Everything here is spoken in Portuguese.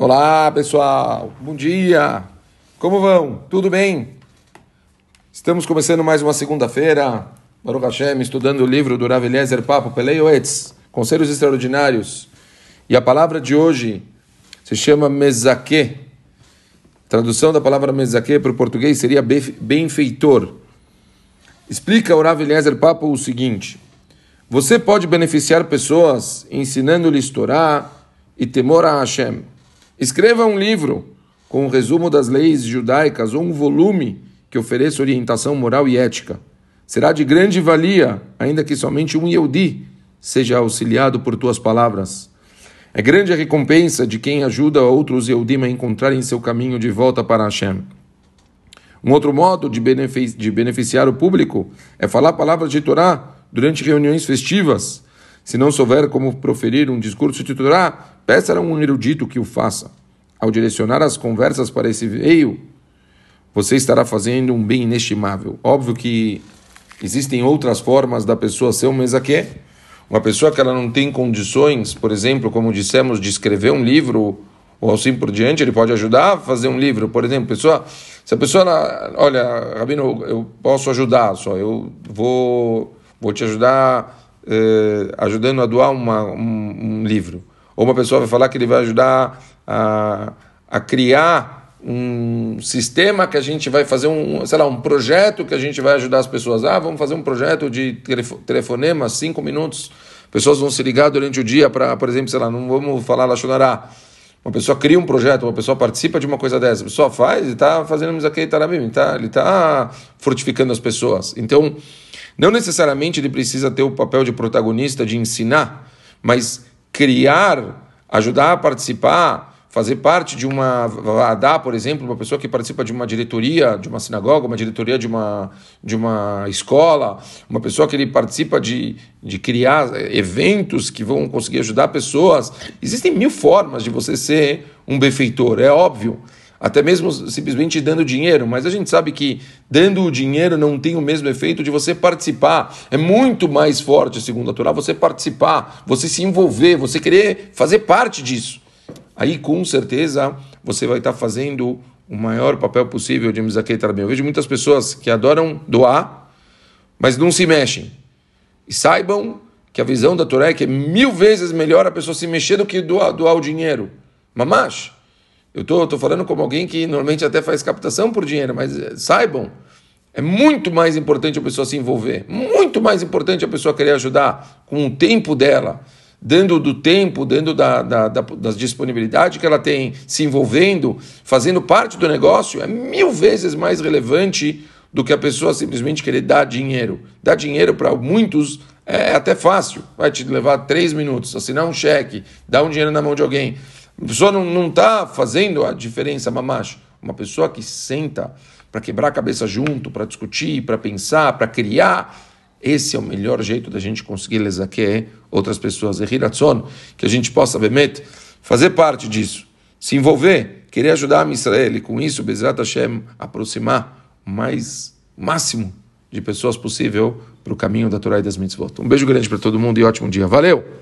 Olá, pessoal. Bom dia. Como vão? Tudo bem? Estamos começando mais uma segunda-feira. Baruch Hashem, estudando o livro do Rav Eliezer Papo Peleioetz, Conselhos Extraordinários. E a palavra de hoje se chama mezaque. Tradução da palavra mezaque para o português seria benfeitor. Explica o Rav Eliezer Papo o seguinte: Você pode beneficiar pessoas ensinando-lhes Torá e temor a Hashem Escreva um livro com um resumo das leis judaicas ou um volume que ofereça orientação moral e ética. Será de grande valia, ainda que somente um Yehudi seja auxiliado por tuas palavras. É grande a recompensa de quem ajuda outros Yehudim a encontrarem seu caminho de volta para Hashem. Um outro modo de, de beneficiar o público é falar palavras de Torá durante reuniões festivas se não souber como proferir um discurso de Torá, peça a um erudito que o faça. Ao direcionar as conversas para esse veio, você estará fazendo um bem inestimável. Óbvio que existem outras formas da pessoa ser um mesaque. Uma pessoa que ela não tem condições, por exemplo, como dissemos, de escrever um livro ou assim por diante, ele pode ajudar a fazer um livro. Por exemplo, pessoa, se a pessoa, olha, Rabino, eu posso ajudar, só eu vou, vou te ajudar eh, ajudando a doar uma, um, um, livro. Ou uma pessoa vai falar que ele vai ajudar a, a criar um sistema que a gente vai fazer um, sei lá, um projeto que a gente vai ajudar as pessoas. Ah, vamos fazer um projeto de telefonema, cinco minutos. Pessoas vão se ligar durante o dia para, por exemplo, sei lá, não vamos falar Lachonará. Uma pessoa cria um projeto, uma pessoa participa de uma coisa dessa, a pessoa faz e está fazendo isso aqui, tá ele está fortificando as pessoas. Então, não necessariamente ele precisa ter o papel de protagonista, de ensinar, mas criar, ajudar a participar, fazer parte de uma vadá, por exemplo, uma pessoa que participa de uma diretoria de uma sinagoga, uma diretoria de uma, de uma escola, uma pessoa que ele participa de, de criar eventos que vão conseguir ajudar pessoas. Existem mil formas de você ser um benfeitor, é óbvio até mesmo simplesmente dando dinheiro, mas a gente sabe que dando o dinheiro não tem o mesmo efeito de você participar. É muito mais forte, segundo a Torá, você participar, você se envolver, você querer fazer parte disso. Aí, com certeza, você vai estar fazendo o maior papel possível de Mizakei Tarabim. Eu vejo muitas pessoas que adoram doar, mas não se mexem. E saibam que a visão da Torá é que é mil vezes melhor a pessoa se mexer do que doar, doar o dinheiro. Mamash. Eu estou falando como alguém que normalmente até faz captação por dinheiro, mas eh, saibam, é muito mais importante a pessoa se envolver, muito mais importante a pessoa querer ajudar com o tempo dela, dando do tempo, dando da, da, da, das disponibilidade que ela tem, se envolvendo, fazendo parte do negócio, é mil vezes mais relevante do que a pessoa simplesmente querer dar dinheiro. Dar dinheiro para muitos é até fácil, vai te levar três minutos, assinar um cheque, dar um dinheiro na mão de alguém. A pessoa não está fazendo a diferença, mamacho. Uma pessoa que senta para quebrar a cabeça junto, para discutir, para pensar, para criar, esse é o melhor jeito da gente conseguir lesaque outras pessoas. Que a gente possa, Bemet, fazer parte disso, se envolver, querer ajudar a Israel e com isso, Bezrat Hashem, aproximar o mais máximo de pessoas possível para o caminho da Torá e das mitzvot. Um beijo grande para todo mundo e ótimo dia. Valeu!